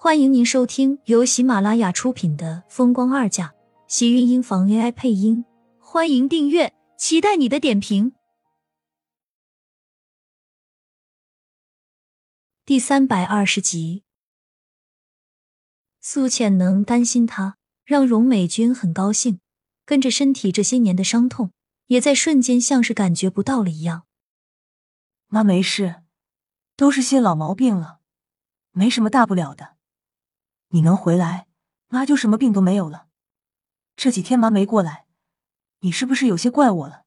欢迎您收听由喜马拉雅出品的《风光二嫁》，喜运音房 AI 配音。欢迎订阅，期待你的点评。第三百二十集，苏浅能担心他，让荣美君很高兴，跟着身体这些年的伤痛，也在瞬间像是感觉不到了一样。妈没事，都是些老毛病了，没什么大不了的。你能回来，妈就什么病都没有了。这几天妈没过来，你是不是有些怪我了？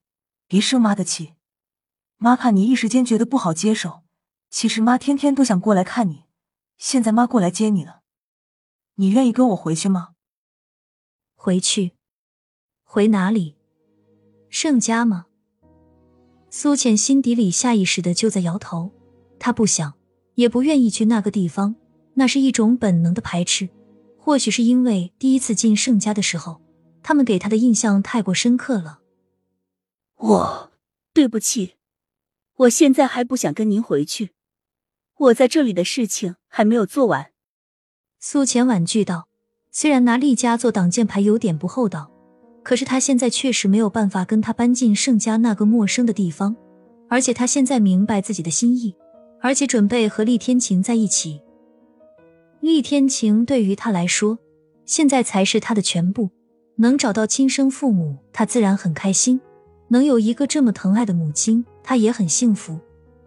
别生妈的气，妈怕你一时间觉得不好接受。其实妈天天都想过来看你，现在妈过来接你了，你愿意跟我回去吗？回去？回哪里？盛家吗？苏浅心底里下意识的就在摇头，她不想，也不愿意去那个地方。那是一种本能的排斥，或许是因为第一次进盛家的时候，他们给他的印象太过深刻了。我对不起，我现在还不想跟您回去，我在这里的事情还没有做完。苏浅婉拒道：“虽然拿厉家做挡箭牌有点不厚道，可是他现在确实没有办法跟他搬进盛家那个陌生的地方，而且他现在明白自己的心意，而且准备和厉天晴在一起。”厉天晴对于他来说，现在才是他的全部。能找到亲生父母，他自然很开心；能有一个这么疼爱的母亲，他也很幸福。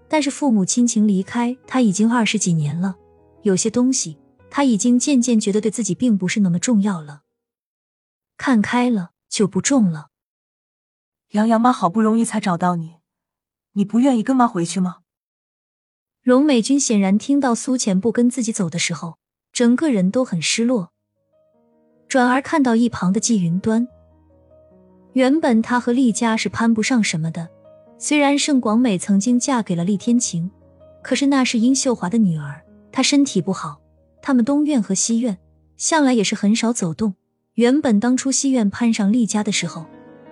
但是父母亲情离开他已经二十几年了，有些东西他已经渐渐觉得对自己并不是那么重要了。看开了就不重了。杨洋妈好不容易才找到你，你不愿意跟妈回去吗？荣美君显然听到苏浅不跟自己走的时候。整个人都很失落，转而看到一旁的季云端。原本他和厉家是攀不上什么的，虽然盛广美曾经嫁给了厉天晴，可是那是殷秀华的女儿，她身体不好，他们东院和西院向来也是很少走动。原本当初西院攀上厉家的时候，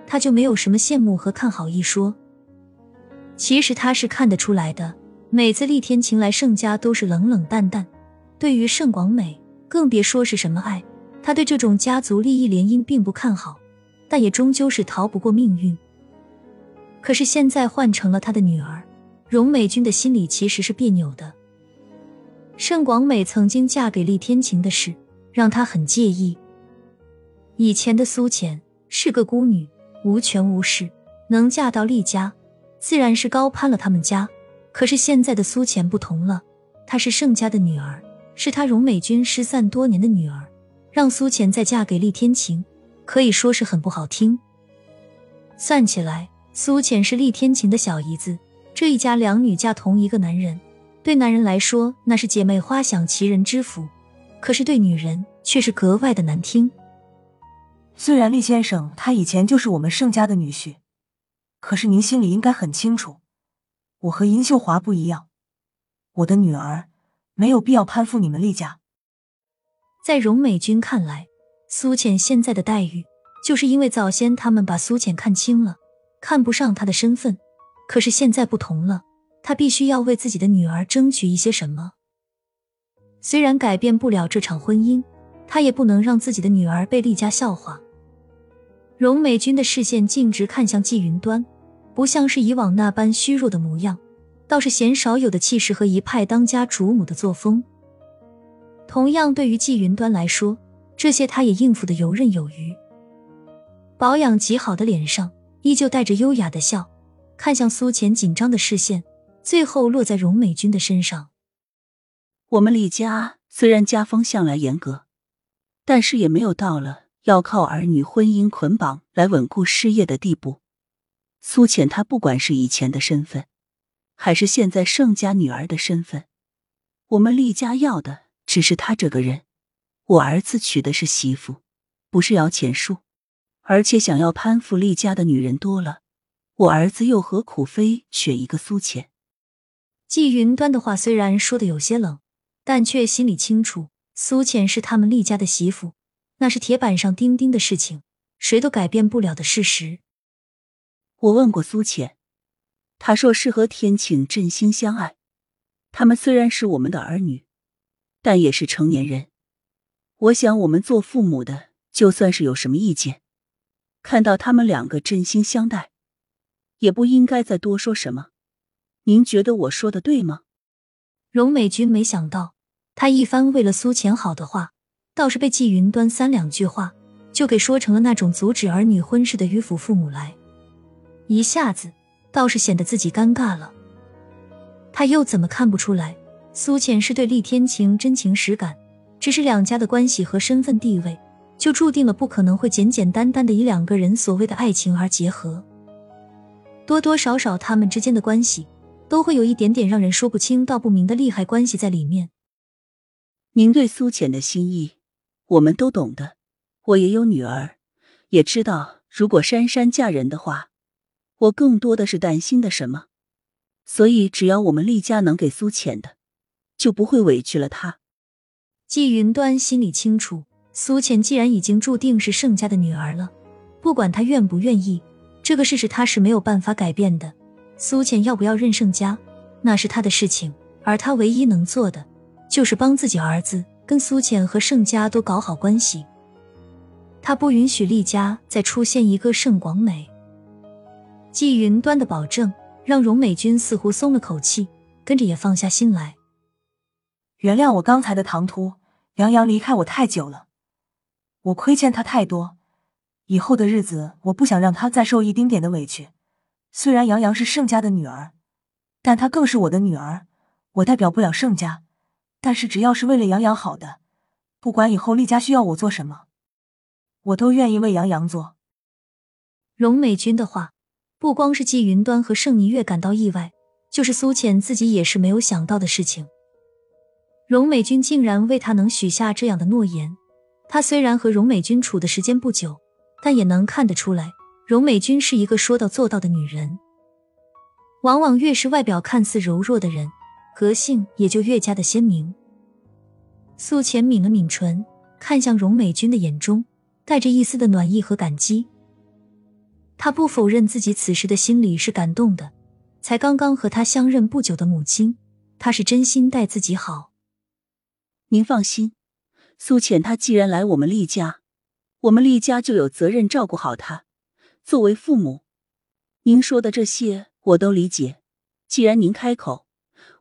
他就没有什么羡慕和看好一说。其实他是看得出来的，每次厉天晴来盛家都是冷冷淡淡。对于盛广美，更别说是什么爱。他对这种家族利益联姻并不看好，但也终究是逃不过命运。可是现在换成了他的女儿，荣美君的心里其实是别扭的。盛广美曾经嫁给厉天晴的事，让她很介意。以前的苏浅是个孤女，无权无势，能嫁到厉家，自然是高攀了他们家。可是现在的苏浅不同了，她是盛家的女儿。是她荣美君失散多年的女儿，让苏浅再嫁给厉天晴，可以说是很不好听。算起来，苏浅是厉天晴的小姨子，这一家两女嫁同一个男人，对男人来说那是姐妹花享其人之福，可是对女人却是格外的难听。虽然厉先生他以前就是我们盛家的女婿，可是您心里应该很清楚，我和殷秀华不一样，我的女儿。没有必要攀附你们厉家。在荣美君看来，苏浅现在的待遇，就是因为早先他们把苏浅看轻了，看不上她的身份。可是现在不同了，她必须要为自己的女儿争取一些什么。虽然改变不了这场婚姻，她也不能让自己的女儿被厉家笑话。荣美君的视线径直看向季云端，不像是以往那般虚弱的模样。倒是鲜少有的气势和一派当家主母的作风。同样，对于季云端来说，这些他也应付的游刃有余。保养极好的脸上依旧带着优雅的笑，看向苏浅紧张的视线，最后落在荣美君的身上。我们李家虽然家风向来严格，但是也没有到了要靠儿女婚姻捆绑来稳固事业的地步。苏浅她不管是以前的身份。还是现在盛家女儿的身份，我们厉家要的只是她这个人。我儿子娶的是媳妇，不是摇钱树，而且想要攀附厉家的女人多了，我儿子又何苦非娶一个苏浅？季云端的话虽然说的有些冷，但却心里清楚，苏浅是他们厉家的媳妇，那是铁板上钉钉的事情，谁都改变不了的事实。我问过苏浅。他说：“是和天晴真心相爱，他们虽然是我们的儿女，但也是成年人。我想，我们做父母的，就算是有什么意见，看到他们两个真心相待，也不应该再多说什么。您觉得我说的对吗？荣美君没想到，他一番为了苏浅好的话，倒是被季云端三两句话就给说成了那种阻止儿女婚事的迂腐父母来，一下子倒是显得自己尴尬了。他又怎么看不出来，苏浅是对厉天晴真情实感？只是两家的关系和身份地位，就注定了不可能会简简单单的以两个人所谓的爱情而结合。多多少少，他们之间的关系都会有一点点让人说不清道不明的利害关系在里面。您对苏浅的心意，我们都懂的。我也有女儿，也知道如果珊珊嫁人的话，我更多的是担心的什么。所以，只要我们厉家能给苏浅的，就不会委屈了她。季云端心里清楚，苏浅既然已经注定是盛家的女儿了，不管他愿不愿意，这个事实他是没有办法改变的。苏浅要不要认盛家，那是他的事情，而他唯一能做的，就是帮自己儿子跟苏浅和盛家都搞好关系。他不允许厉家再出现一个盛广美。季云端的保证。让荣美君似乎松了口气，跟着也放下心来。原谅我刚才的唐突，杨洋离开我太久了，我亏欠他太多，以后的日子我不想让他再受一丁点的委屈。虽然杨洋是盛家的女儿，但她更是我的女儿，我代表不了盛家，但是只要是为了杨洋好的，不管以后厉家需要我做什么，我都愿意为杨洋做。荣美君的话。不光是季云端和盛霓月感到意外，就是苏浅自己也是没有想到的事情。荣美君竟然为他能许下这样的诺言。他虽然和荣美君处的时间不久，但也能看得出来，荣美君是一个说到做到的女人。往往越是外表看似柔弱的人，个性也就越加的鲜明。苏浅抿了抿唇，看向荣美君的眼中带着一丝的暖意和感激。他不否认自己此时的心里是感动的，才刚刚和他相认不久的母亲，他是真心待自己好。您放心，苏浅她既然来我们厉家，我们厉家就有责任照顾好她。作为父母，您说的这些我都理解。既然您开口，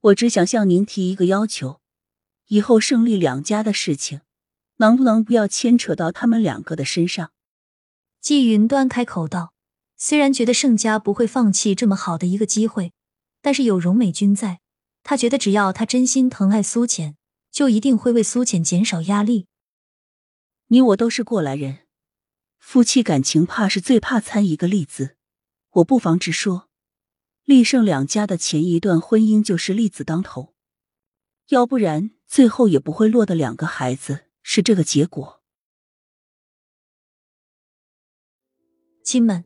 我只想向您提一个要求：以后胜利两家的事情，能不能不要牵扯到他们两个的身上？季云端开口道。虽然觉得盛家不会放弃这么好的一个机会，但是有荣美君在，他觉得只要他真心疼爱苏浅，就一定会为苏浅减少压力。你我都是过来人，夫妻感情怕是最怕掺一个“利”字。我不妨直说，厉盛两家的前一段婚姻就是利字当头，要不然最后也不会落得两个孩子是这个结果。亲们。